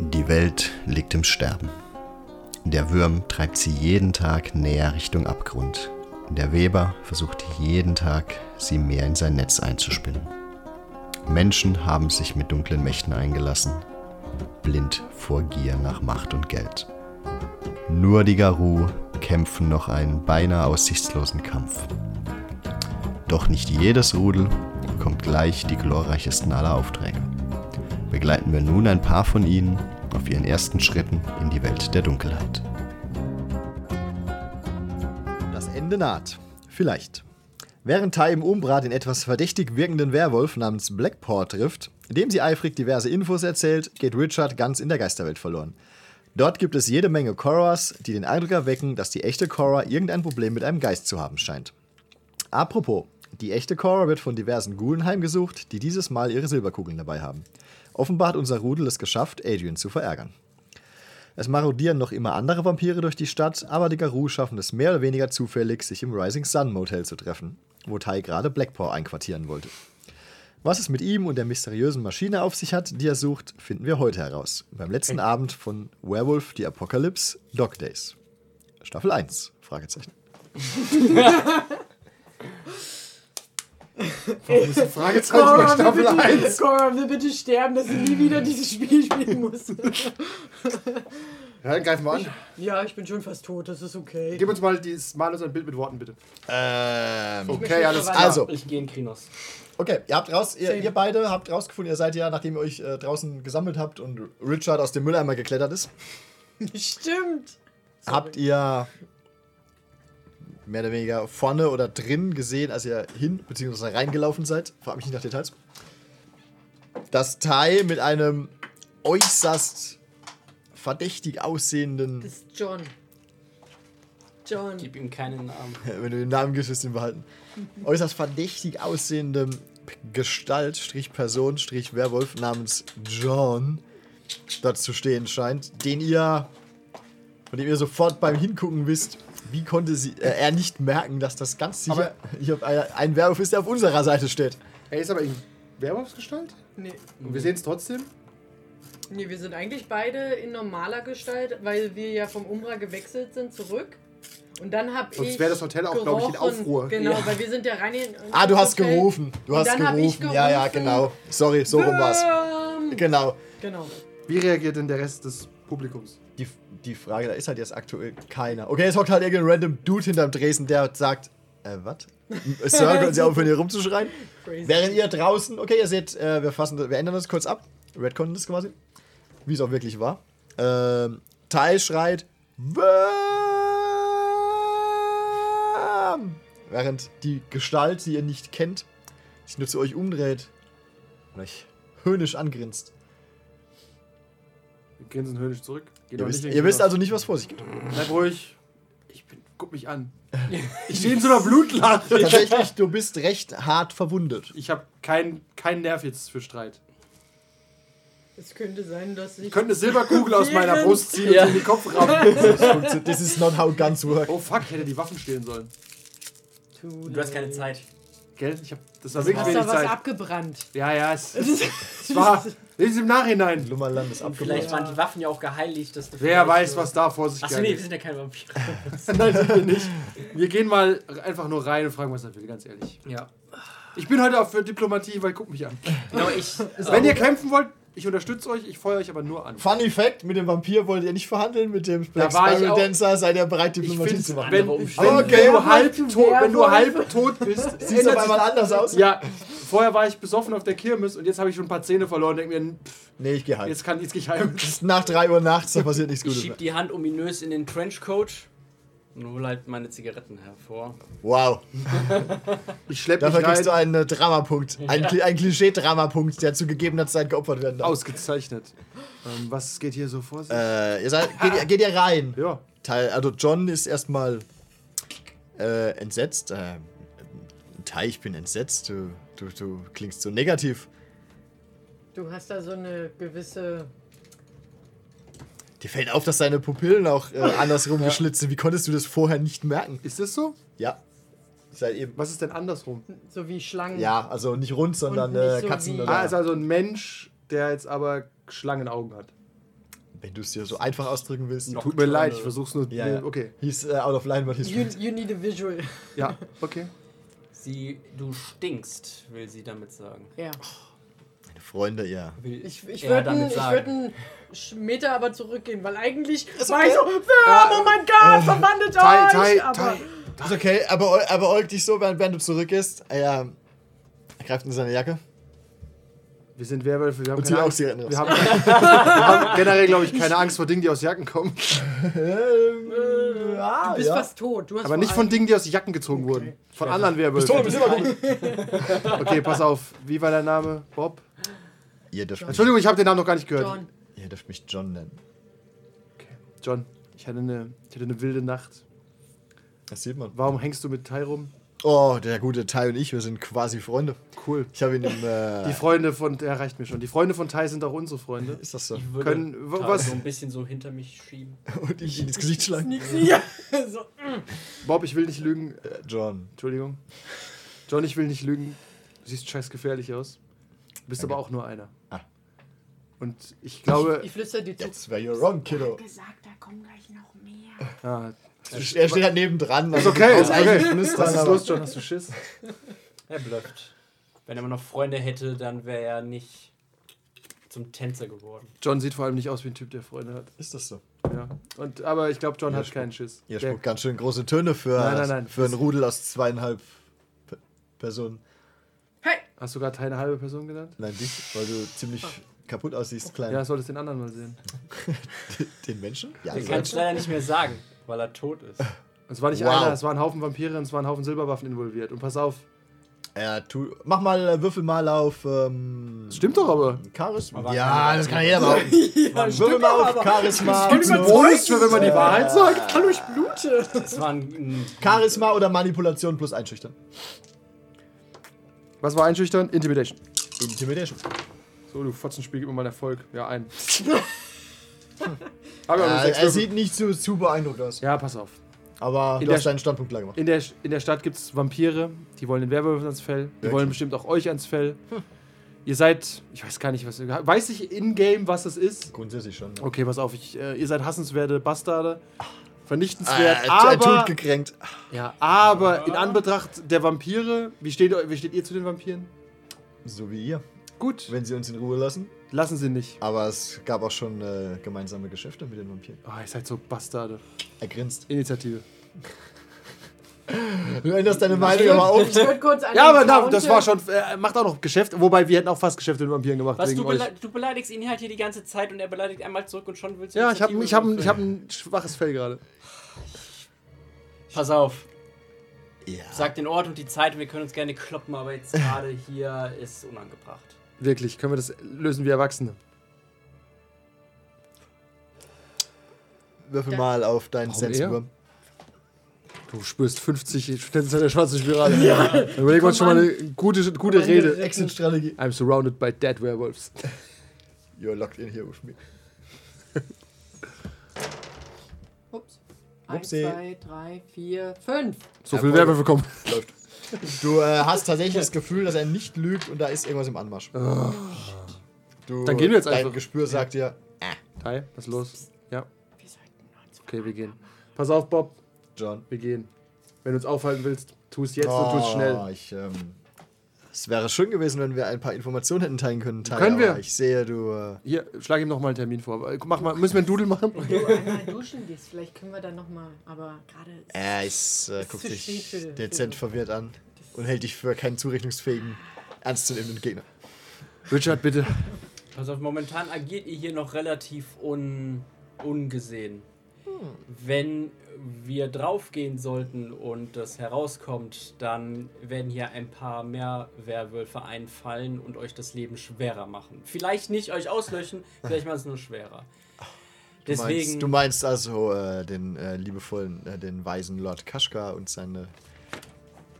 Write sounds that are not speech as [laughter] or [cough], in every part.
Die Welt liegt im Sterben. Der Würm treibt sie jeden Tag näher Richtung Abgrund. Der Weber versucht jeden Tag, sie mehr in sein Netz einzuspinnen. Menschen haben sich mit dunklen Mächten eingelassen, blind vor Gier nach Macht und Geld. Nur die Garou kämpfen noch einen beinahe aussichtslosen Kampf. Doch nicht jedes Rudel bekommt gleich die glorreichsten aller Aufträge. Begleiten wir nun ein paar von ihnen auf ihren ersten Schritten in die Welt der Dunkelheit. Das Ende naht. Vielleicht. Während Tai im Umbra den etwas verdächtig wirkenden Werwolf namens Blackpaw trifft, dem sie eifrig diverse Infos erzählt, geht Richard ganz in der Geisterwelt verloren. Dort gibt es jede Menge Korras, die den Eindruck erwecken, dass die echte Korra irgendein Problem mit einem Geist zu haben scheint. Apropos, die echte Korra wird von diversen Ghoulen heimgesucht, die dieses Mal ihre Silberkugeln dabei haben. Offenbar hat unser Rudel es geschafft, Adrian zu verärgern. Es marodieren noch immer andere Vampire durch die Stadt, aber die Garou schaffen es mehr oder weniger zufällig, sich im Rising Sun Motel zu treffen, wo Tai gerade Blackpaw einquartieren wollte. Was es mit ihm und der mysteriösen Maschine auf sich hat, die er sucht, finden wir heute heraus. Beim letzten Abend von Werewolf the Apocalypse Dog Days. Staffel 1, Fragezeichen. [laughs] [laughs] Warum ist ein Fragezeichen bei Cora, Staffel will bitte, 1? Cora will bitte sterben, dass sie nie wieder [laughs] dieses Spiel spielen muss. [laughs] Ja, dann greifen wir an. ja, ich bin schon fast tot, das ist okay. Gib uns mal dieses, mal uns ein Bild mit Worten, bitte. Ähm, Okay, alles klar. also, Ich gehe in Krinos. okay, ihr habt raus, ihr, ihr beide habt rausgefunden, ihr seid ja, nachdem ihr euch äh, draußen gesammelt habt und Richard aus dem Mülleimer geklettert ist, Stimmt. habt ihr mehr oder weniger vorne oder drin gesehen, als ihr hin bzw. reingelaufen seid. Frag mich nicht nach Details. Das Tai mit einem äußerst verdächtig aussehenden, Das ist John. John. Gib ihm keinen Namen. [laughs] wenn du den Namen gibst, wirst du ihn behalten, [laughs] äußerst verdächtig aussehendem Gestalt, Strich Person, Strich Werwolf namens John dort zu stehen scheint, den ihr, von dem ihr sofort beim Hingucken wisst, wie konnte sie, äh, er nicht merken, dass das ganz sicher hier ein, ein Werwolf ist, der auf unserer Seite steht. Er ist aber in Werwolfsgestalt? Nee. Und wir sehen es trotzdem? nee, wir sind eigentlich beide in normaler Gestalt, weil wir ja vom Umbra gewechselt sind zurück. Und dann hab Sonst ich. wäre das Hotel auch, glaube ich, in. Aufruhr. Genau, Ja. weil wir sind ja rein in. Ah, du hast Hotel. gerufen. Du Und hast ich gerufen. Ja, ja, gerufen. genau. Sorry, so rum war's. Genau. Genau. Wie reagiert denn der Rest des Publikums? Die, die Frage, da ist halt jetzt aktuell keiner. Okay, jetzt hockt halt irgendein random Dude hinterm Dresen, der sagt, äh, was? Sir, können Sie aufhören, hier rumzuschreien? Crazy. Während ihr draußen, okay, ihr seht, äh, wir fassen, wir ändern das kurz ab. Redconnen das quasi. Wie es auch wirklich war. Ähm, Tai schreit, Worm! Während die Gestalt, die ihr nicht kennt, sich nur zu euch umdreht und euch höhnisch angrinst. Grinsen höhnisch zurück. Geht Ihr wisst, ihr wisst also nicht, was vor sich geht. Bleib ruhig. Ich bin, guck mich an. [laughs] Ich stehe in so einer Blutlache. Tatsächlich, du bist recht hart verwundet. Ich habe keinen kein Nerv jetzt für Streit. Es könnte sein, dass ich. Ich könnte eine Silberkugel aus meiner Brust ziehen und Ja. sie in den Kopf rammen. [laughs] This is not how guns work. Oh fuck, ich hätte die Waffen stehlen sollen. Du hast keine Zeit. Gell? Ich hab, das war Du wirklich hast da wenig was Zeit. abgebrannt. Ja, ja, es, [laughs] es war. Das ist im Nachhinein. Lummerland ist Vielleicht abgebrochen. waren die Waffen ja auch geheiligt. Dass du Wer vielleicht weiß, was da vor sich Achso, nee, wir geht. sind ja keine Vampire. [laughs] [laughs] Nein, sind wir nicht. Wir gehen mal einfach nur rein und fragen, was er will, ganz ehrlich. ja. Ich bin heute auch für Diplomatie, weil guck mich an. Genau, ich. Wenn ihr kämpfen wollt, ich unterstütze euch, ich feuere euch aber nur an. Funny Fact: Mit dem Vampir wollt ihr nicht verhandeln, mit dem Black Da war ich Spiral auch- Dancer seid ihr bereit, Ich Diplomatie finde, zu machen. wenn, wenn. Okay. wenn, du halb tot, wenn du halb tot bist, [laughs] du ändert auf einmal anders aus? Ja, vorher war ich besoffen auf der Kirmes und jetzt habe ich schon ein paar Zähne verloren. Denke mir, pff, Nee, ich geh heim. jetzt kann jetzt geh ich heim. Es [laughs] ist nach 3 Uhr nachts, da passiert nichts Ich Gutes schieb mehr. die Hand ominös in den Trenchcoat und hol halt meine Zigaretten hervor. Wow. [laughs] Ich schleppe Dafür mich rein. kriegst du einen äh, Dramapunkt. Ein, Kli- ein Klischee-Dramapunkt, der zu gegebener Zeit geopfert werden darf. Ausgezeichnet. Ähm, was geht hier so vor sich? Äh, ihr seid, geht, ihr- geht ihr rein? ja. Teil, also John ist erstmal äh, entsetzt. Äh, Tai, ich bin entsetzt. Du, du, du klingst so negativ. Du hast da so eine gewisse. Dir fällt auf, dass deine Pupillen auch äh, [laughs] andersrum geschlitzt sind. Wie konntest du das vorher nicht merken? Ist das so? Ja. Seit eben. Was ist denn andersrum? So wie Schlangen. Ja, also nicht rund, sondern nicht äh, so Katzen oder. Ah, ist also ein Mensch, der jetzt aber Schlangenaugen hat. Wenn du es dir so einfach ausdrücken willst. Tut mir leid, ich versuch's nur. Ja, ja. Okay. Hieß äh, out of line, but he's You, you need a visual. Ja, okay. Sie, du stinkst, will sie damit sagen. Ja. Meine Freunde, ja. Ich, ich würde einen würd Meter aber zurückgehen, weil eigentlich war ich so, Wärme, oh mein Gott, verwandelt Tai, euch! Tai, aber Tai. Ist okay, aber, aber Olk dich so, während, während du zurückgehst. Er, er greift in seine Jacke. Wir sind Werwölfe, wir haben Und keine auch Angst. Zigaretten raus. Wir haben, [laughs] wir haben generell, glaube ich, keine Angst vor Dingen, die aus Jacken kommen. [laughs] Ähm, du bist ja. fast tot. Du hast Aber nicht von Dingen, die aus Jacken gezogen wurden. Von anderen Werwölfen. [laughs] Okay, pass auf. Wie war dein Name? Bob? Ihr dürft, mich, Entschuldigung, ich habe den Namen noch gar nicht gehört. John. ihr dürft mich John nennen. John, ich hatte eine, ich hatte eine wilde Nacht. Das sieht man. Warum hängst du mit Tai rum? Oh, der gute Tai und ich, wir sind quasi Freunde. Cool. Ich habe ihn im. Äh, Die Freunde von, der reicht mir schon. Die Freunde von Tai sind auch unsere Freunde. ist das so? Ich würde Können- was- so ein bisschen so hinter mich schieben. [laughs] Und ihn ins Gesicht schlagen. Ja. [laughs] so. Bob, ich will nicht lügen. Äh, John. Entschuldigung. John, ich will nicht lügen. Du siehst scheiß gefährlich aus. Du bist aber auch nur einer. Ah. Und ich glaube. Ich flüster dir zu. Jetzt where you're wrong, kiddo. gesagt, da kommen gleich noch mehr. Ja, Er steht halt nebendran. ist okay. Ist Ist eigentlich okay. flüstern, Was ist los, John? Hast du Schiss? Er blöfft. Wenn er mal noch Freunde hätte, dann wäre er nicht zum Tänzer geworden. John sieht vor allem nicht aus wie ein Typ, der Freunde hat. Ist das so? Ja. Und, aber ich glaube, John Ihr hat keinen Schiss. Ihr Der- spuckt ganz schön große Töne für, Nein, nein, nein. für ein Rudel aus zweieinhalb P Personen. Hey! Hast du gerade eine halbe Person genannt? Nein, dich, weil du ziemlich kaputt aussiehst, klein. Ja, solltest den anderen mal sehen. [laughs] Den Menschen? Ja, Er die kann es Menschen. leider nicht mehr sagen, weil er tot ist. Es war nicht Wow. einer, es waren ein Haufen Vampire und es waren ein Haufen Silberwaffen involviert. Und pass auf, Ja, tu, mach mal, äh, würfel mal auf. Ähm, stimmt doch aber. Charisma. war Ja, das kann jeder [laughs] behaupten. würfel mal auf Charisma. Gibt's einen Bonus für, wenn man die Wahrheit sagt? Hallo, ich blute. Das war ein, ein Charisma oder Manipulation plus Einschüchtern. Was war einschüchtern? Intimidation. Intimidation. So, du Fotzenspiel, gib mir mal einen Erfolg. Ja, ein. [laughs] Ja, nur sechs er Würfel. sieht nicht so, zu beeindruckt aus. ja, pass auf. Aber In du der hast deinen Standpunkt klar gemacht. In der, in der Stadt gibt es Vampire, die wollen den Werwölfen ans Fell. Die Wirklich? wollen bestimmt auch euch ans Fell. Ihr seid, ich weiß gar nicht, was. Weiß ich in-game, was es ist? Grundsätzlich schon. Ja. Okay, pass auf, ich, äh, ihr seid hassenswerte Bastarde. Ah, Vernichtenswert, er, er aber, gekränkt. ja, aber in Anbetracht der Vampire, wie steht, ihr- wie steht ihr zu den Vampiren? So wie ihr. Gut, Wenn sie uns in Ruhe lassen. lassen sie nicht. Aber es gab auch schon äh, gemeinsame Geschäfte mit den Vampiren. Oh, ihr seid so Bastarde. Er grinst. Initiative. Du änderst deine Meinung aber auch. Ich würde kurz an Ja, aber na, das war schon, äh, macht auch noch Geschäft, wobei wir hätten auch fast Geschäfte mit Vampiren gemacht. Was, wegen du, euch. du beleidigst ihn halt hier die ganze Zeit und er beleidigt einmal zurück und schon willst du Ja, ich habe ich hab, würfeln. ich hab ein schwaches Fell gerade. Pass auf, Ja. sag den Ort und die Zeit und wir können uns gerne kloppen, aber jetzt gerade hier ist unangebracht. Wirklich, können wir das lösen wie Erwachsene. Würfel mal auf deinen Senswurm. Du spürst 50 Stände der schwarzen Spirale. Ja. Dann überlegen wir uns schon mal eine gute, gute Komm, Rede. Exit-Strategie. I'm surrounded by dead werewolves. You're locked in here with me. Ups. Eins, Upsi. zwei, drei, vier, fünf. So viel Jawohl. Werwölfe kommen. Läuft. Du äh, hast tatsächlich das Gefühl, dass er nicht lügt und da ist irgendwas im Anmarsch. Du, Oh. Dann gehen wir jetzt dein einfach. Gespür sagt dir, Tai, was ist los? Ja, Wir sollten uns okay, wir gehen. Pass auf, Bob, John. wir gehen. Wenn du uns aufhalten willst, tu es jetzt und tu es schnell. Oh, Ich, ähm, es wäre schön gewesen, wenn wir ein paar Informationen hätten teilen können. Tai, Können wir. Ich sehe, du. Äh, Hier, schlag ihm noch mal einen Termin vor. Mach mal, müssen wir einen Doodle machen? Wenn du einmal duschen gehst, vielleicht können wir dann nochmal. Aber gerade. er ist, äh, Ist guckt für- dezent für- verwirrt an und hält dich für keinen zurechnungsfähigen, ernstzunehmenden Gegner. Richard, bitte. Pass auf, momentan agiert ihr hier noch relativ un ungesehen. Wenn wir draufgehen sollten und das herauskommt, dann werden hier ein paar mehr Werwölfe einfallen und euch das Leben schwerer machen. Vielleicht nicht euch auslöschen, [laughs] vielleicht machen es nur schwerer. Du meinst, Deswegen, du meinst also äh, den äh, liebevollen, äh, den weisen Lord Kaschka und seine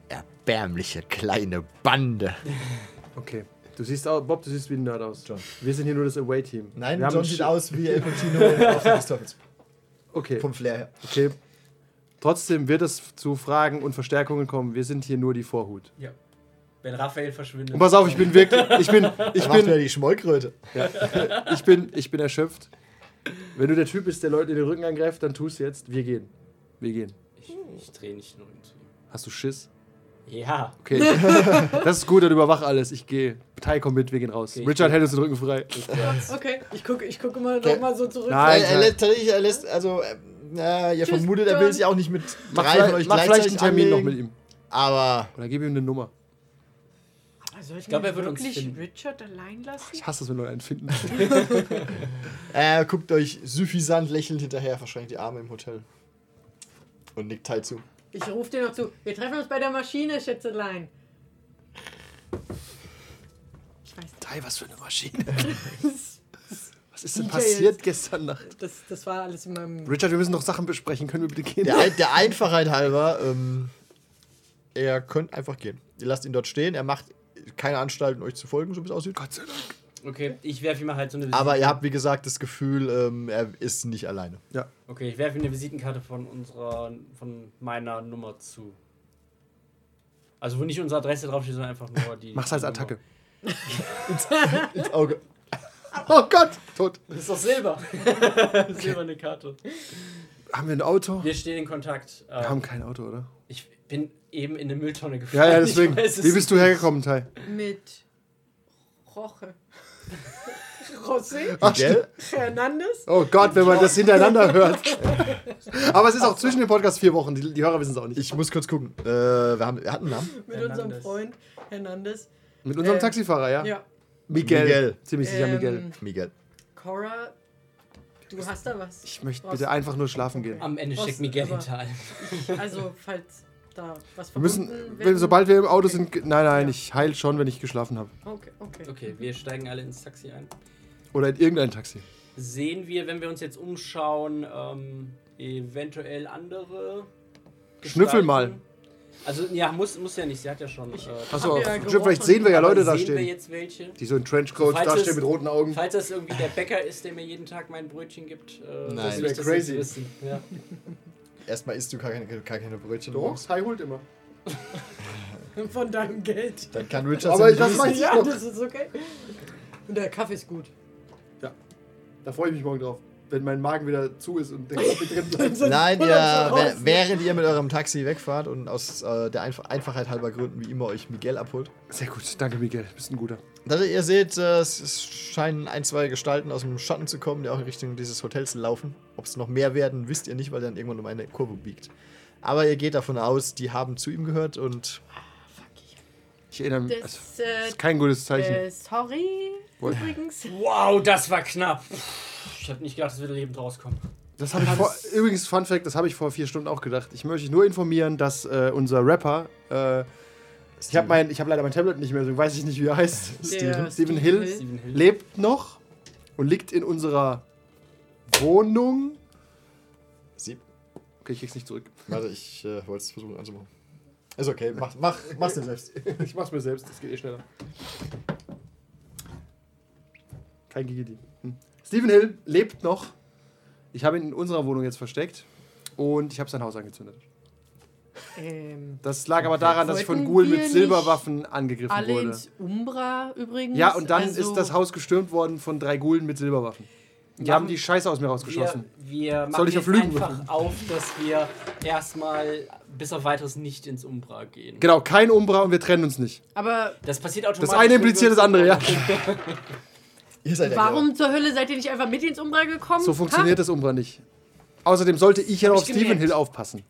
erbärmliche kleine Bande. [laughs] Okay. Du siehst aus, Bob, du siehst wie ein Nerd aus. John. Wir sind hier nur das Away-Team. Nein, wir haben John sieht aus wie El Pacino [laughs] auf. Okay, Vom Flair her. okay. Trotzdem wird es zu Fragen und Verstärkungen kommen. Wir sind hier nur die Vorhut. ja, wenn Raphael verschwindet. Und pass auf, ich bin wirklich, ich bin, [laughs] ich bin, die Schmollkröte. ich bin, ich bin erschöpft. Wenn du der Typ bist, der Leute in den Rücken angreift, dann tust du jetzt. Wir gehen. Wir gehen. Ich, ich drehe nicht nur. Hast du Schiss? Ja. Okay. [laughs] das ist gut, dann überwach alles. Ich gehe. Tai kommt mit, wir gehen raus. Okay, ich Richard hält uns den Rücken frei. Okay, ich gucke ich gucke mal Okay. noch mal so zurück. Nein. er, er, lässt, er lässt, also, äh, ihr Tschüss, vermutet, er will sich auch nicht mit Mach, drei von vielleicht, euch mach vielleicht einen Termin noch anlegen, mit ihm. Aber Oder gib ihm eine Nummer. Soll ich, glaub, mir er wird uns wirklich finden. Richard allein lassen? Ich hasse es, wenn Leute einen finden. er [laughs] guckt euch suffisant lächelnd hinterher, verschränkt die Arme im Hotel. Und nickt Tai zu. Ich rufe dir noch zu. Wir treffen uns bei der Maschine, Schätzelein. Ich weiß nicht. Tai, was für eine Maschine. [laughs] Was ist denn DJ passiert gestern Nacht? Das, das war alles in meinem. Richard, wir müssen noch Sachen besprechen. Können wir bitte gehen? Der, Ein- der Einfachheit halber, ähm, er könnt einfach gehen. Ihr lasst ihn dort stehen, er macht keine Anstalten, euch zu folgen, so wie es aussieht. Gott sei Dank. Okay, ich werfe ihm halt so eine Aber ihr habt, wie gesagt, das Gefühl, ähm, er ist nicht alleine. Ja. Okay, ich werfe ihm eine Visitenkarte von unserer, von meiner Nummer zu. Also wo nicht unsere Adresse draufsteht, sondern einfach nur die. Mach's als Attacke. [laughs] Ins Auge. [laughs] Oh Gott, tot. Das ist doch Silber. [laughs] Silberne Karte. Haben wir ein Auto? Wir stehen in Kontakt. Wir haben kein Auto, oder? ich bin eben in eine Mülltonne Ja, gefallen. ja, Ich deswegen. weiß Wie bist du hergekommen, Tai? Mit Roche. José Ach? Hernandez. Oh Gott, wenn man das hintereinander [laughs] hört. Aber es ist auch zwischen den Podcast vier Wochen. Die, die Hörer wissen es auch nicht. Ich muss kurz gucken. Äh, wir, haben, wir hatten einen Namen. Mit unserem Hernandez. Freund Hernandez. Mit unserem Ähm, Taxifahrer, ja? Ja. Miguel. Miguel. Ziemlich sicher Miguel. Ähm, Miguel. Cora, du hast da was. Ich möchte Brauchst- bitte einfach nur schlafen gehen. Am Ende Was, steckt Miguel hinter allem. Also, falls da was Wir müssen, wenn, sobald wir im Auto sind. ge- Nein, nein, Ja. ich heil schon, wenn ich geschlafen habe. Okay, okay. Okay, wir steigen alle ins Taxi ein. Oder in irgendein Taxi. Sehen wir, wenn wir uns jetzt umschauen, ähm, eventuell andere. Schnüffel Gestalten? mal. Also, ja, muss, muss ja nicht. Sie hat ja schon. Ich- Äh, Achso, ja vielleicht sehen wir ja Leute da sehen wir stehen. jetzt welche? Die so in Trenchcoats Falls da stehen mit roten Augen. Falls das irgendwie der Bäcker ist, der mir jeden Tag mein Brötchen gibt, äh, Nein. Das wir wär das crazy. wissen. Ja. [laughs] Erstmal isst du gar keine, gar keine Brötchen. Doch. Tai holt immer. [laughs] Von deinem Geld. Dann kann Richard Aber das weiß ich Ja, noch. das ist okay. Und der Kaffee ist gut. Da freue ich mich morgen drauf. Wenn mein Magen wieder zu ist und der Kaffee drin [laughs] bleibt. Nein, Hause. während ihr mit eurem Taxi wegfahrt und aus äh, der Einf Einfachheit halber Gründen wie immer euch Miguel abholt. Sehr gut, danke Miguel, bist ein guter. Also ihr seht, äh, es, scheinen ein, zwei Gestalten aus dem Schatten zu kommen, die auch in Richtung dieses Hotels laufen. Ob es noch mehr werden, wisst ihr nicht, weil er dann irgendwann um eine Kurve biegt. Aber ihr geht davon aus, die haben zu ihm gehört und Ich erinnere mich, das Das, äh, ist kein gutes Zeichen. äh, sorry, Woll- übrigens. Wow, das war knapp. Ich habe nicht gedacht, dass wir lebend rauskommen. Das habe ich vor, übrigens, Fun Fact, das habe ich vor vier Stunden auch gedacht. Ich möchte euch nur informieren, dass äh, unser Rapper, äh, ich habe mein, ich hab leider mein Tablet nicht mehr, deswegen weiß ich nicht, wie er heißt. [laughs] Steven, Steven Hill, Hill. lebt noch und liegt in unserer Wohnung. sie. Okay, ich krieg's nicht zurück. Warte, ich äh, wollte es versuchen anzumachen. Ist okay, mach, mach, mach's dir selbst. [laughs] Ich mach's mir selbst, das geht eh schneller. Kein Gigidi. Hm. Steven Hill lebt noch. Ich habe ihn in unserer Wohnung jetzt versteckt und ich habe sein Haus angezündet. Ähm, Das lag aber daran, dass ich von wir mit Silberwaffen angegriffen alle wurde. ins Umbra übrigens. Ja, und dann Also, ist das Haus gestürmt worden von drei Ghoulen mit Silberwaffen. Die Machen- haben die Scheiße aus mir Wir, rausgeschossen. wir machen Soll ich auf Lügen einfach würfeln? auf, dass wir erstmal bis auf weiteres nicht ins Umbra gehen. Genau, kein Umbra und wir trennen uns nicht. Aber Das passiert automatisch. Das eine wir impliziert das andere, ja. [laughs] Ihr seid ja warum zur Hölle seid ihr nicht einfach mit ins Umbra gekommen? So funktioniert das Umbra nicht. Außerdem sollte ich ja auf Steven. Hill aufpassen.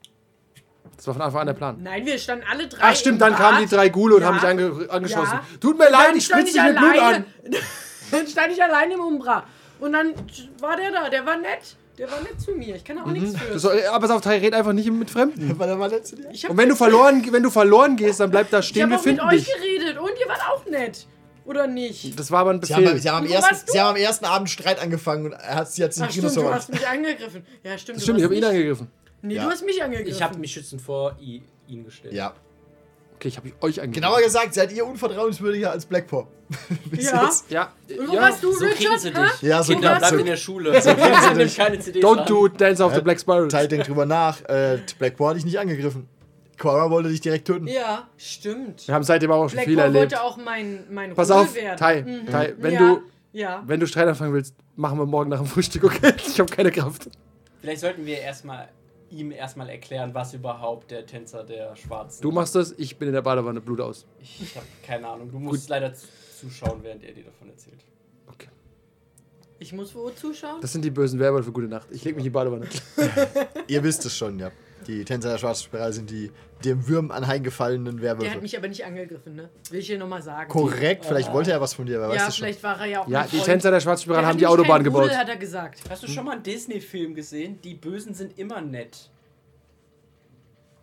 Das war von Anfang an der Plan. Nein, wir standen alle drei. Ach stimmt, im dann kamen die Bad. drei Ghule und Ja. haben mich ange angeschlossen. Ja. Tut mir leid, ich stand spritze dich mit Blut an. [laughs] Dann stand ich allein im Umbra. Und dann war der da, der war nett. Der war nett zu mir. Ich kann auch nichts für. Mhm. Soll, aber pass auf, red einfach nicht mit Fremden. Weil er mal nett zu dir. ich Und wenn du verloren, wenn du verloren gehst, dann bleib da ich stehen, hab wir auch mit euch dich. geredet und ihr wart auch nett. Oder nicht? Das war aber ein Sie haben, Befehl. sie, haben am ersten, sie haben am ersten Abend Streit angefangen und er hat, sie hat sich Ach im stimmt, du hast mich angegriffen. Ja, stimmt. Stimmt, ich habe ihn angegriffen. Nee, Ja. du hast mich angegriffen. Ich habe mich schützend vor i- ihn gestellt. Ja. Okay, ich habe euch angegriffen. Genauer gesagt, seid ihr unvertrauenswürdiger als Blackpaw. [laughs] Ja. jetzt. Ja, Und wo ja. warst du, So Richard? sie dich. Ja, so Kinder, bleibt in der Schule. [laughs] So kriegen sie keine CDs Don't do Dance of the Black Spiral. Teil denkt drüber nach. Äh, Blackpaw hat dich nicht angegriffen. Cora wollte dich direkt töten. Ja, stimmt. Wir haben seitdem auch schon viel Blackmore erlebt. wollte auch mein, mein Pass auf, Ruhe werden. Tai, Mhm. Tai, wenn Ja. du Ja. Wenn du Streit anfangen willst, machen wir morgen nach dem Frühstück, okay? Ich habe keine Kraft. Vielleicht sollten wir erstmal ihm erstmal erklären, was überhaupt der Tänzer der Schwarzen. Du machst das, ich bin in der Badewanne, Blut aus. Ich habe keine Ahnung. Du musst leider zu- zuschauen, während er dir davon erzählt. Okay. Ich muss wo zuschauen? Das sind die bösen Werwölfe, gute Nacht. Ich leg mich in die Badewanne. [laughs] Ihr wisst es schon, ja. Die Tänzer der schwarzen Spirale sind die dem Würm anheimgefallenen Der hat Werwölfe. mich aber nicht angegriffen, ne? Will ich hier nochmal sagen. Korrekt, vielleicht wollte er was von dir, wer weiß Ja, das schon. vielleicht war er ja auch Ja, die Freund. Tänzer der schwarzen Spirale haben die Autobahn gebaut. Rudel, hat er gesagt. Hast du schon mal einen Disney-Film gesehen? Die Bösen sind immer nett.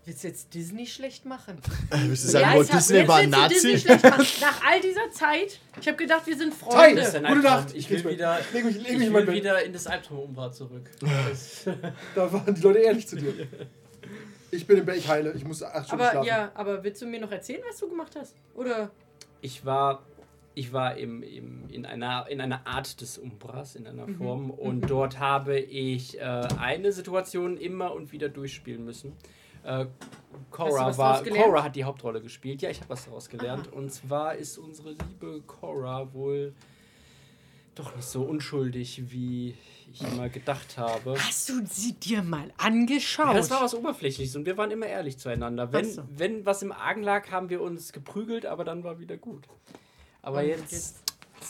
Willst du jetzt Disney schlecht machen? [laughs] Willst du sagen, Walt jetzt Disney war ein Disney Nazi? schlecht machen. [laughs] Nach all dieser Zeit. Ich habe gedacht, wir sind Freunde. ein Gute. Nacht. Ich Ich will wieder, leg mich- leg ich will wieder in das Albtraum-Umbra zurück. Da waren die Leute ehrlich zu dir. [laughs] Ich bin im Bett, ich heile. Ich muss acht Stunden Aber schlafen. ja, aber willst du mir noch erzählen, was du gemacht hast? Oder? ich war, ich war im, im, in, einer, in einer Art des Umbras, in einer Form. Und dort habe ich äh, eine Situation immer und wieder durchspielen müssen. Äh, du Cora, war? Cora hat die Hauptrolle gespielt. Ja, ich habe was daraus gelernt. Und zwar ist unsere liebe Cora wohl doch nicht so unschuldig, wie ich [clears throat] immer gedacht habe. Hast du sie dir mal angeschaut? Ja, das war was Oberflächliches und wir waren immer ehrlich zueinander. Wenn, so. wenn was im Argen lag, haben wir uns geprügelt, aber dann war wieder gut. Aber Und jetzt. jetzt-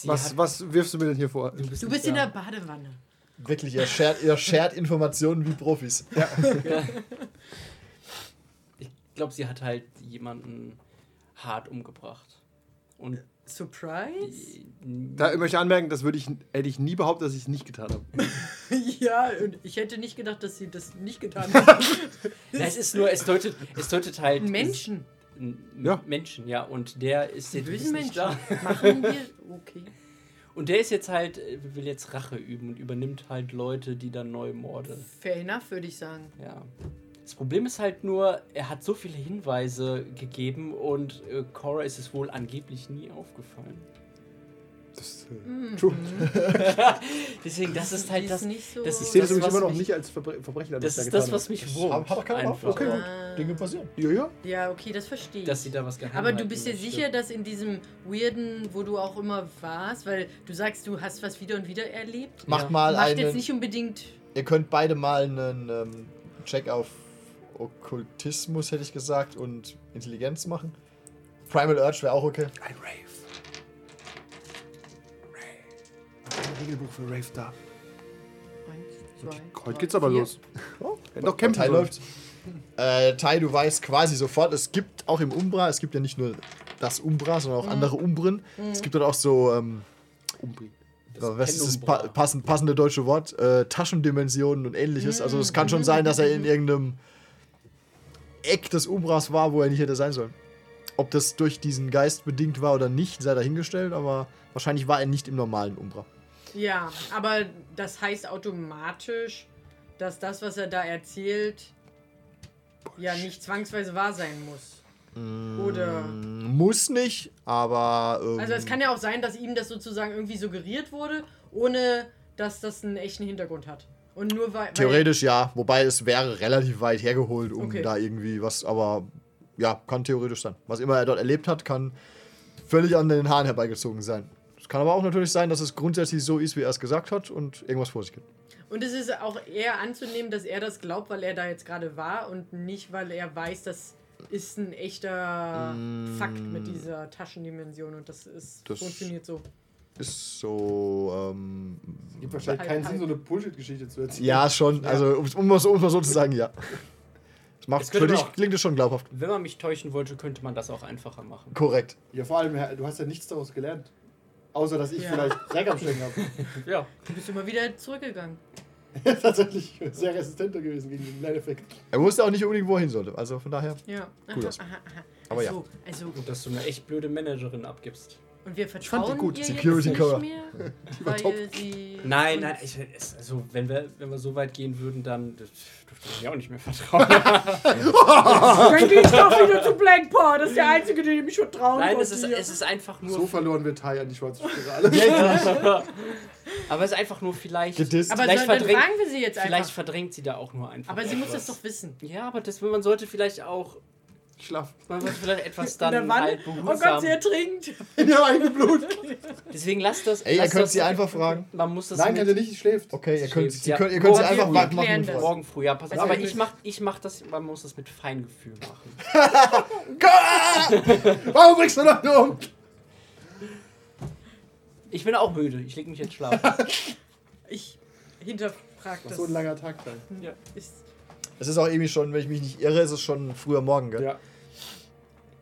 Was, hat- was wirfst du mir denn hier vor? du bist, du bist in der Badewanne. Wirklich, ihr shared, ihr shared Informationen wie Profis. [laughs] Ich glaube, sie hat halt jemanden hart umgebracht. Und Surprise? Da möchte ich anmerken, das würde ich, hätte ich nie behauptet, dass ich es nicht getan habe. [laughs] ja, und ich hätte nicht gedacht, dass sie das nicht getan [laughs] hat. Na, es ist nur, es deutet, es deutet halt. Menschen. N- Ja. Menschen, ja. Und der ist jetzt bösen nicht Menschen. da. Machen wir. Okay. [laughs] Und der ist jetzt halt, äh, will jetzt Rache üben und übernimmt halt Leute, die dann neu morden. Fair enough, würde ich sagen. Ja. Das Problem ist halt nur, er hat so viele Hinweise gegeben und äh, Cora ist es wohl angeblich nie aufgefallen. Das, äh, Mhm. True. [laughs] Deswegen, das ist halt das. nicht so. das Ich ist sehe das das, übrigens was immer noch mich- nicht als Verbre Verbrechen, Das er ist das, was mich Hat- wurmt. hat doch keiner einfach. Okay, gut. Ah. Dinge passieren. Ja, ja. Ja, okay, das verstehe ich. Dass sie da was geheim Aber du bist dir sicher, dass in diesem weirden, wo du auch immer warst, weil du sagst, du hast was wieder und wieder erlebt. Macht Ja. mal Macht jetzt einen. nicht unbedingt. Ihr könnt beide mal einen ähm, Check auf Okkultismus, hätte ich gesagt, und Intelligenz machen. Primal Urge wäre auch okay. Ein Rave. Ein Regelbuch für Rave da. Eins, zwei, Heute geht's aber vier. los. Oh, hätten doch sollen. läuft. Äh, Tai, du weißt quasi sofort, es gibt auch im Umbra, es gibt ja nicht nur das Umbra, sondern auch andere Umbren. Es gibt dort auch so, ähm, Umbringen. Das was ist das pa passend, passende deutsche Wort? Äh, Taschendimensionen und ähnliches. Also es kann schon sein, dass er in irgendeinem Eck des Umbras war, wo er nicht hätte sein sollen. Ob das durch diesen Geist bedingt war oder nicht, sei dahingestellt, aber wahrscheinlich war er nicht im normalen Umbra. Ja, aber das heißt automatisch, dass das, was er da erzählt, ja nicht zwangsweise wahr sein muss. Oder. Muss nicht, aber. Ähm, Also es kann ja auch sein, dass ihm das sozusagen irgendwie suggeriert wurde, ohne dass das einen echten Hintergrund hat. Und nur weil. Theoretisch ja, wobei es wäre relativ weit hergeholt, um Okay. da irgendwie was, aber ja, kann theoretisch sein. Was immer er dort erlebt hat, kann völlig an den Haaren herbeigezogen sein. Es kann aber auch natürlich sein, dass es grundsätzlich so ist, wie er es gesagt hat und irgendwas vor sich geht. Und es ist auch eher anzunehmen, dass er das glaubt, weil er da jetzt gerade war und nicht, weil er weiß, das ist ein echter Fakt mit dieser Taschendimension und das ist Das- funktioniert so. Ist so, ähm, Gibt wahrscheinlich keinen. Sinn, so eine Bullshit-Geschichte zu erzählen. ja, schon, also um, um, mal so, um mal so zu sagen, ja. Das macht, Es für dich auch- klingt es schon glaubhaft. Wenn man mich täuschen wollte, könnte man das auch einfacher machen. Korrekt. Ja, vor allem, du hast ja nichts daraus gelernt. Außer, dass ich Ja. vielleicht Dreck am Stecken habe. [laughs] Ja. Du bist immer wieder zurückgegangen. [laughs] Tatsächlich sehr resistenter gewesen gegen den Lerneffekt. Er wusste auch nicht unbedingt, wohin sollte. Also von daher. Ja. Cool aus. aha, aha. Aber ja. also, also, Und dass du eine echt blöde Managerin abgibst. Und wir fand die vertrauen gut. ihr Security jetzt Cover. nicht mehr, [laughs] war weil top. sie Nein, nein, ich, also wenn wir, wenn wir so weit gehen würden, dann dürfte ich mir auch nicht mehr vertrauen. [laughs] [laughs] Dann geh ich doch wieder zu Blackpaw. Das ist der Einzige, dem ich vertrauen Nein, konnte es ist, es ist einfach nur. So verloren wir Tai an die schwarze Spirale. aber es ist einfach nur vielleicht. Gedisst. Aber vielleicht dann verdrängt- fragen wir sie jetzt Vielleicht einfach. verdrängt sie da auch nur einfach. Aber sie muss etwas. das doch wissen. Ja, aber das, man sollte vielleicht auch Ich schlaf. Man wird vielleicht etwas dann halt Oh Gott, behutsam. sie ertrinkt. In ihr eigenes Blut. Deswegen lasst das. Ey, ihr könnt das- sie einfach fragen. Man muss das Nein, kann sie nicht, sie schläft. Okay, ihr könnt, Schläft, sie ja. könnt, ihr könnt sie einfach wach machen. Morgen früh, ja, pass auf. Also Aber ich mach, ich mach das, man muss das mit Feingefühl machen. [laughs] Warum bringst du noch um? Ich bin auch müde, ich leg mich jetzt schlafen. [laughs] Ich hinterfrag das. So ein langer Tag dann. ja. Es ist auch irgendwie schon, wenn ich mich nicht irre, ist es schon früher Morgen, gell? Ja.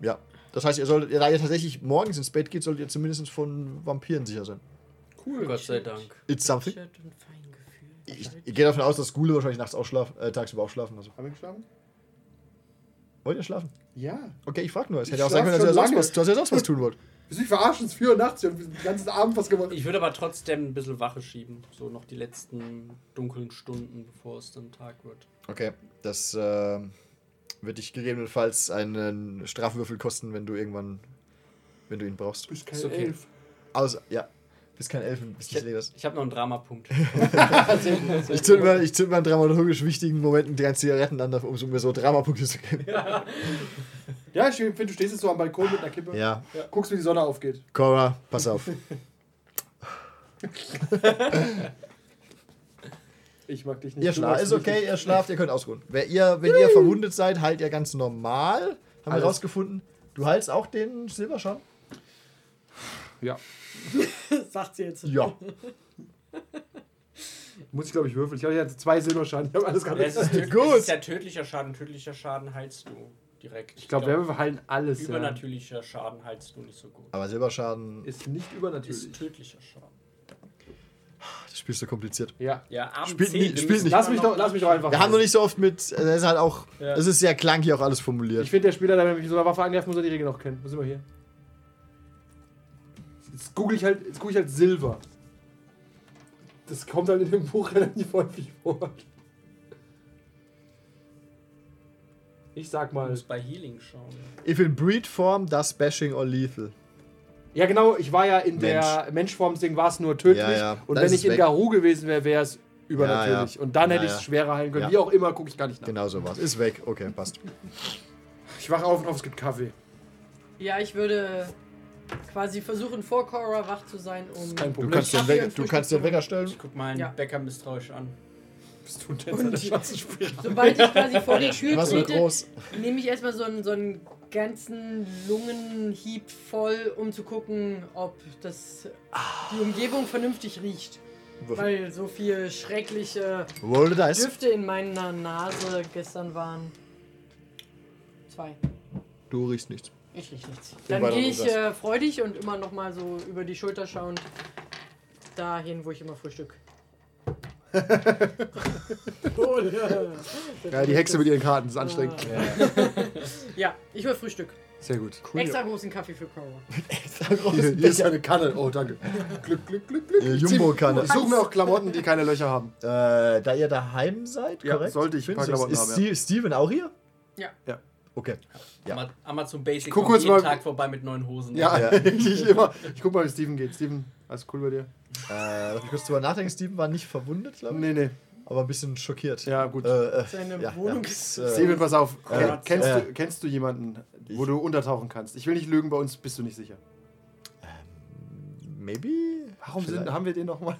Ja. Das heißt, ihr solltet, da ihr tatsächlich morgens ins Bett geht, solltet ihr zumindest von Vampiren sicher sein. Cool. Gott sei Dank. It's something. Ich, ich gehe davon aus, dass Gule wahrscheinlich nachts auch schlafen, äh, tagsüber auch schlafen. Also. Haben wir geschlafen? Wollt ihr schlafen? Ja. Okay, ich frag nur. Es Ich hätte auch sein schlaf können, dass ihr sonst was, dass ihr sonst was tun wollt. [laughs] Willst du mich verarschen? Es ist 4 Uhr nachts. Wir haben den ganzen Abend was gemacht. Ich würde aber trotzdem ein bisschen Wache schieben. So noch die letzten dunklen Stunden, bevor es dann Tag wird. Okay, das äh, wird dich gegebenenfalls einen Strafwürfel kosten, wenn du irgendwann, wenn du ihn brauchst. Du bist kein Ist okay. Elf. Außer, ja, bist kein Elfen, bist nicht das. Ich habe noch einen Dramapunkt. [laughs] [laughs] Ich zünd mal, ich zünd mal in dramaturgisch wichtigen Momenten die ganzen Zigaretten an, um so- mir so Dramapunkte zu geben. Ja, ich finde, du stehst jetzt so am Balkon mit einer Kippe. Ja, Guckst, wie die Sonne aufgeht. Cora, pass auf. [laughs] Ich mag dich nicht. Ihr schlaft, ist okay, ihr schlaft, ihr könnt ausruhen. Wer ihr, wenn ihr verwundet seid, heilt ihr ganz normal. Haben wir Alles. rausgefunden. Du heilst auch den Silberschaden? Ja. [laughs] sagt sie jetzt. Ja. [laughs] Muss ich, glaube ich, würfeln. Ich habe jetzt zwei Silberschaden. Ich habe alles Ja, gerade. es, ist [laughs] Gut. es ist ja tödlicher Schaden. Tödlicher Schaden heilst du direkt. Ich glaube, wir heilen alles. Ja. Übernatürlicher Schaden heilst du nicht so gut. Aber Silberschaden, Ist nicht Ist übernatürlich. tödlicher Schaden. Das spielst du kompliziert. Ja. Ja, Abend Spielt 10, nie- spielt nicht. Lass mich, noch- doch, lass mich doch einfach. Wir haben noch nicht so oft mit, es ist halt auch, Ja. es ist sehr klankig auch alles formuliert. Ich finde, der Spieler, der mich mit so einer Waffe angreift, muss er die Regel noch kennen. Wo sind wir hier? Jetzt google ich halt, jetzt google ich halt Silber. Das kommt halt in dem Buch [laughs] relativ häufig vor. Ich sag Du mal. musst bei Healing schauen. If in breed form, does bashing or lethal. Ja, genau, ich war ja in der Menschform, deswegen war es nur tödlich. Ja, ja, Und das wenn ich in weg. Garou gewesen wäre, wäre es übernatürlich. Ja, ja. Und dann Ja, hätte ich ja. es schwerer heilen können. Ja. Wie auch immer, gucke ich gar nicht nach. Genau so was. Ist weg. Okay, passt. Ich wache auf und hoffe, es gibt Kaffee. Ja, ich würde quasi versuchen, vor Cora wach zu sein, um. Kein Du Problem. kannst, den, Wecker, du kannst den Wecker stellen. Ich guck meinen Ja. Bäcker misstrauisch an. Bist du denn Und-? Sobald ich quasi vor die [laughs] Tür trete, nehme ich erstmal so einen, so einen ganzen Lungenhieb voll, um zu gucken, ob das die Umgebung vernünftig riecht. Weil so viel schreckliche Roll the dice. Düfte in meiner Nase gestern waren. Zwei. Du riechst nichts. Ich riech nichts. Dann gehe ich äh, freudig und immer noch mal so über die Schulter schauend dahin, wo ich immer frühstück. Ja. Ja, die Hexe mit ihren Karten, das ist anstrengend. Ja, ich hol Frühstück. Sehr gut. Extra großen Kaffee für Cora. [laughs] Hier, hier ist eine Kanne. Oh, danke. Glück, Glück, Glück, Glück. Äh, Jumbo-Kanne. Ich suche mir auch Klamotten, die keine Löcher haben. Äh, da ihr daheim seid, Ja, korrekt? sollte ich ein paar? Klamotten Ist Ste- Steven auch hier? Ja. Ja. Okay. Ja. Ama- Amazon Basic guck kommt kurz jeden mal- Tag vorbei mit neuen Hosen. Ja, Ja. [laughs] ich immer. Ich guck mal, wie Steven geht. Steven, alles cool bei dir? Äh, mich kurz drüber nachdenken. Steven war nicht verwundet, glaube ich. Nee, nee. Aber ein bisschen schockiert. Ja, gut. Äh, äh, Seine ja, Wohnung ja. ist. Äh, Steven, pass auf. äh, Ken- kennst, äh, du, kennst du jemanden, wo Ich- du untertauchen kannst? Ich will nicht lügen, bei uns bist du nicht sicher. Maybe? Warum sind, haben wir den nochmal?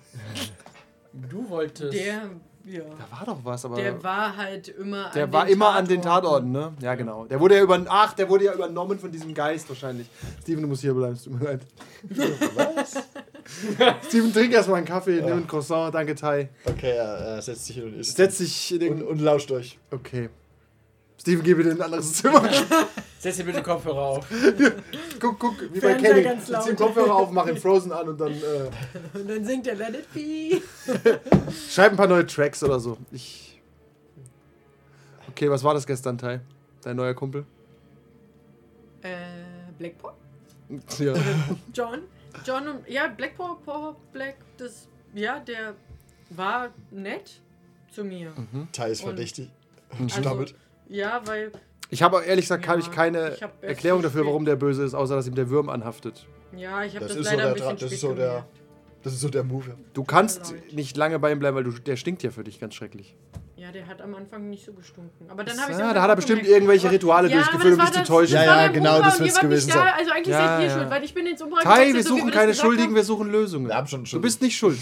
Du wolltest. Der, ja. Da war doch was, aber. Der war halt immer Der an war den immer an den Tatorten. Tatorten, ne? Ja, genau. Der wurde ja über, ach, der wurde ja übernommen von diesem Geist wahrscheinlich. Steven, du musst hier bleiben, es tut mir leid. Was? [laughs] Steven, trink erstmal einen Kaffee, nimm ein Croissant, danke, Tai. Okay, er äh, setzt sich hin und isst. Setz dich in und, den. und lauscht euch. Okay. Steven, geh bitte in ein anderes Zimmer. [laughs] Setz dir bitte Kopfhörer auf. [laughs] guck, guck, wie bei Kenny. zieh den. Kopfhörer auf, mach ihn Frozen an und dann äh, [laughs] Und dann singt er Let It Be. schreib ein paar neue Tracks oder so. Ich. Okay, was war das gestern, Tai? Dein neuer Kumpel? Äh, Blackport? Ja. John? John und. Ja, Blackport, Paw, Black, das. Ja, der war nett zu mir. Thai ist Und- verdächtig. Also, Stammelt. Ja, weil. Ich habe ehrlich gesagt habe Ja, ich keine ich Erklärung dafür, warum der böse ist, außer dass ihm der Würm anhaftet. Ja, ich habe Das das, ist so leider der ein bisschen das ist so der- gemerkt. Das ist so der Move. ja. Du kannst nicht lange bei ihm bleiben, weil du, der stinkt ja für dich ganz schrecklich. Ja, der hat am Anfang nicht so gestunken. Aber dann habe ich Ja, da hat er bestimmt irgendwelche Rituale durchgeführt, um dich zu täuschen. Ja, ja, genau, das wird's gewesen sein. Also eigentlich Ja, seid ihr ja. schuld, weil ich bin ins Umbra Tai, wir so suchen keine Schuldigen, haben. wir suchen Lösungen. Wir haben schon Du schon. bist nicht schuld.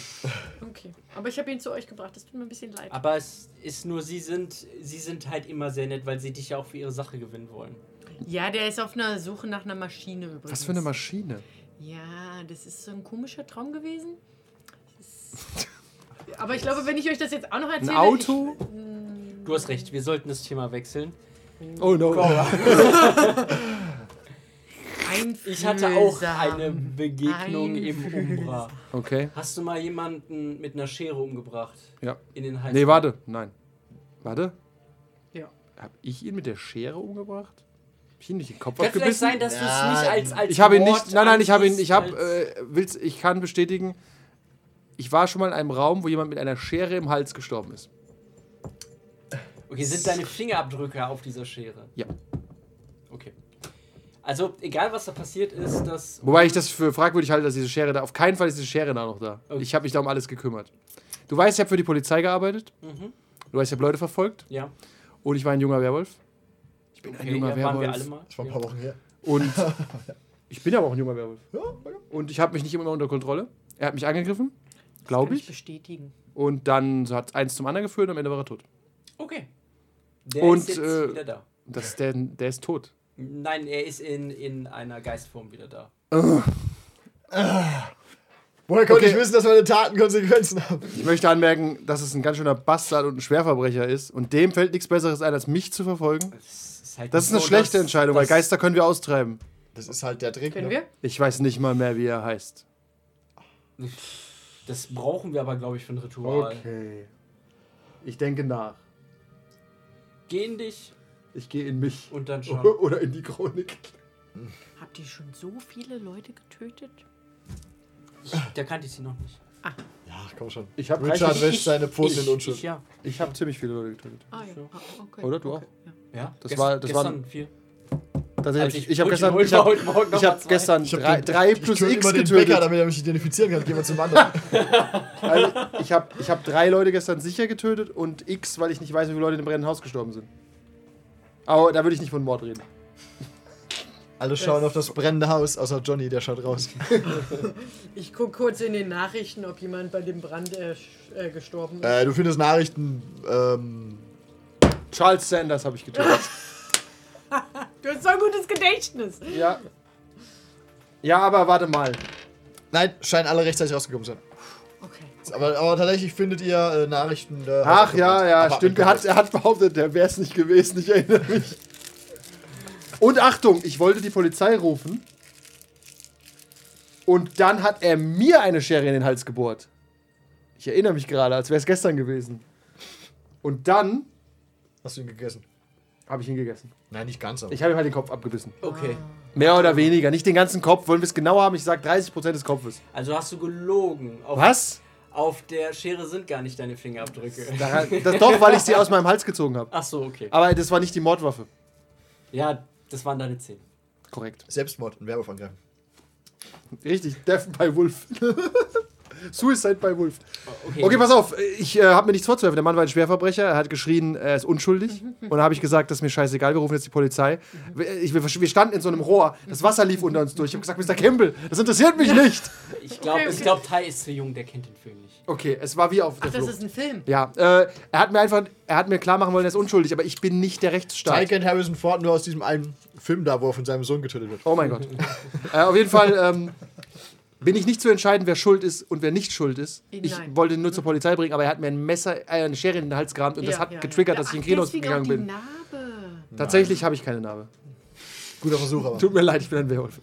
Okay. Aber ich habe ihn zu euch gebracht, das tut mir ein bisschen leid. Aber es ist nur, sie sind, sie sind halt immer sehr nett, weil sie dich ja auch für ihre Sache gewinnen wollen. Ja, der ist auf einer Suche nach einer Maschine übrigens. Was für eine Maschine. Ja, das ist so ein komischer Traum gewesen. Aber ich glaube, wenn ich euch das jetzt auch noch Ein erzähle. Auto? Du hast recht, wir sollten das Thema wechseln. Oh no. [laughs] Ich, Ich hatte auch einfühlsam. eine Begegnung im Umbra. Okay. Hast du mal jemanden mit einer Schere umgebracht? Ja. In den Hals? Nee, warte. Nein. Warte. Ja. Hab ich ihn mit der Schere umgebracht? Hab ich ihn nicht den Kopf Kann vielleicht sein, dass du es Ja, nicht als, als Ich habe ihn Mord nicht. Nein, nein, ich habe ihn. Ich habe. als- Äh, will's, ich kann bestätigen. Ich war schon mal in einem Raum, wo jemand mit einer Schere im Hals gestorben ist. Okay, sind deine Fingerabdrücke auf dieser Schere? Ja. Okay. Also, egal was da passiert ist, dass. Wobei ich das für fragwürdig halte, dass diese Schere da. Auf keinen Fall ist diese Schere da noch da. Okay. Ich habe mich da um alles gekümmert. Du weißt, ich habe für die Polizei gearbeitet. Mhm. Du weißt, ich habe Leute verfolgt. Ja. Und ich war ein junger Werwolf. Ich bin ein Okay, junger ja, waren wir Werwolf. alle mal. Das war ein paar Wochen her. Und [laughs] ich bin aber auch ein junger Werwolf. Und ich habe mich nicht immer unter Kontrolle. Er hat mich angegriffen, glaube Kann ich ich. bestätigen. Und dann so hat eins zum anderen geführt und am Ende war er tot. Okay. Der Und, ist jetzt äh, wieder da. Das ist der, der ist tot. Nein, er ist in, in einer Geistform wieder da. Woher konnte Okay. ich wissen, dass meine Taten Konsequenzen haben? Ich möchte anmerken, dass es ein ganz schöner Bastard und ein Schwerverbrecher ist. Und dem fällt nichts Besseres ein, als mich zu verfolgen. Das ist, halt Das ist eine so, schlechte dass- Entscheidung, weil dass- Geister können wir austreiben. Das ist halt der Trick. Können ne? wir? Ich weiß nicht mal mehr, wie er heißt. Das brauchen wir aber, glaube ich, für ein Ritual. Okay. Ich denke nach. Geh in dich Ich gehe in mich. und dann schon. [laughs] Oder in die Chronik. Habt ihr schon so viele Leute getötet? Da kannte ich sie noch nicht. Ja, komm schon. Ich hab Richard wäscht seine Pfoten in Unschuld. Ich, ja. Ich habe ziemlich viele Leute getötet. Ah ja. Ah, okay. Oder du okay. Ja. ja. Das Gest- war- das gestern waren- vier. Tatsächlich, Als ich, ich ich habe gestern, ich hab, heute Morgen noch ich hab mal gestern Ich hab drei, den- drei ich plus töte X immer den getötet. Bäcker, damit er mich identifizieren kann. Gehen wir zum anderen. [laughs] Also, ich habe ich hab drei Leute gestern sicher getötet und X, weil ich nicht weiß, wie viele Leute in dem brennenden Haus gestorben sind. Aber da würde ich nicht von Mord reden. Alle schauen auf das brennende Haus, außer Johnny, der schaut raus. [laughs] Ich gucke kurz in den Nachrichten, ob jemand bei dem Brand äh, äh, gestorben ist. äh, du findest Nachrichten, ähm, Charles Sanders habe ich getötet. [laughs] Du hast so ein gutes Gedächtnis. ja. Ja, aber warte mal. Nein, scheinen alle rechtzeitig rausgekommen zu sein. Aber, aber tatsächlich findet ihr äh, Nachrichten. Äh, Ach ja, ja, Aber- stimmt. Er hat, er hat behauptet, der wäre es nicht gewesen. Ich erinnere mich. Und Achtung, ich wollte die Polizei rufen. Und dann hat er mir eine Schere in den Hals gebohrt. Ich erinnere mich gerade, als wäre es gestern gewesen. Und dann Hast du ihn gegessen? habe ich ihn gegessen. Nein, nicht ganz, aber. Ich habe ihm halt den Kopf abgebissen. Okay. Mehr oder weniger. Nicht den ganzen Kopf. Wollen wir es genau haben? Ich sage 30% des Kopfes. Also hast du gelogen. Auf, Was? Auf der Schere sind gar nicht deine Fingerabdrücke. Daran, das, doch, weil ich sie aus meinem Hals gezogen habe. Ach so, okay. Aber das war nicht die Mordwaffe. Ja, das waren deine Zähne. Korrekt. Selbstmord, ein Werwolf angreifen. Richtig, Death by Wolf. [laughs] Suicide by Wolf. Okay, Okay, pass auf, ich äh, habe mir nichts vorzuwerfen. Der Mann war ein Schwerverbrecher, er hat geschrien, er ist unschuldig. [laughs] Und dann habe ich gesagt, das ist mir scheißegal, wir rufen jetzt die Polizei. Wir, ich, wir, wir standen in so einem Rohr, das Wasser lief unter uns durch. Ich habe gesagt, Mr. Campbell, das interessiert mich nicht. Ich glaube, Okay, ich okay. glaub, Tai ist zu jung, der kennt den Film nicht. Okay, es war wie auf der Ach, das Flucht. ist ein Film. Ja, äh, er hat mir einfach, er hat mir klar machen wollen, er ist unschuldig, aber ich bin nicht der Ty Rechtsstaat. kennt Harrison Ford nur aus diesem einen Film da, wo er von seinem Sohn getötet wird. Oh mein Gott. äh, auf jeden Fall ähm, [laughs] bin ich nicht zu entscheiden, wer schuld ist und wer nicht schuld ist. Ich Nein. wollte ihn nur zur Polizei bringen, aber er hat mir ein Messer, äh, eine Schere in den Hals gerammt und das Ja, hat ja, getriggert, ja. dass ich in Kinos deswegen gegangen bin. Narbe. Tatsächlich habe ich keine Narbe. Guter Versuch, aber. Tut mir leid, ich bin ein Werwolf.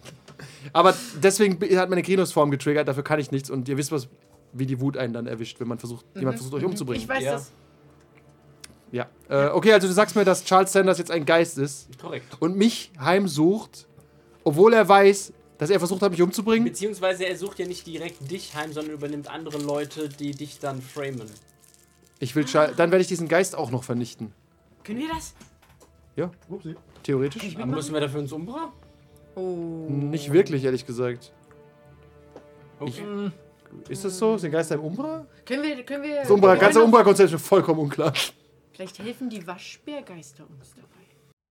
Aber deswegen hat meine Krenosform getriggert, dafür kann ich nichts und ihr wisst, was, wie die Wut einen dann erwischt, wenn man versucht, jemand versucht, euch umzubringen. Ich weiß Ja. das. Ja. Äh, okay, also du sagst mir, dass Charles Sanders jetzt ein Geist ist Korrekt. und mich heimsucht, obwohl er weiß, dass er versucht hat, mich umzubringen. Beziehungsweise er sucht ja nicht direkt dich heim, sondern übernimmt andere Leute, die dich dann framen. Ich will Char dann werde ich diesen Geist auch noch vernichten. Können wir das? Ja, theoretisch. Aber müssen wir dafür ins Umbra? Oh. Nicht wirklich, ehrlich gesagt. Okay. Ist das so? Sind Geister im Umbra? Können wir, können wir. Das Umbra, ganze Umbra-Konzept ist vollkommen unklar. Vielleicht helfen die Waschbärgeister uns dabei.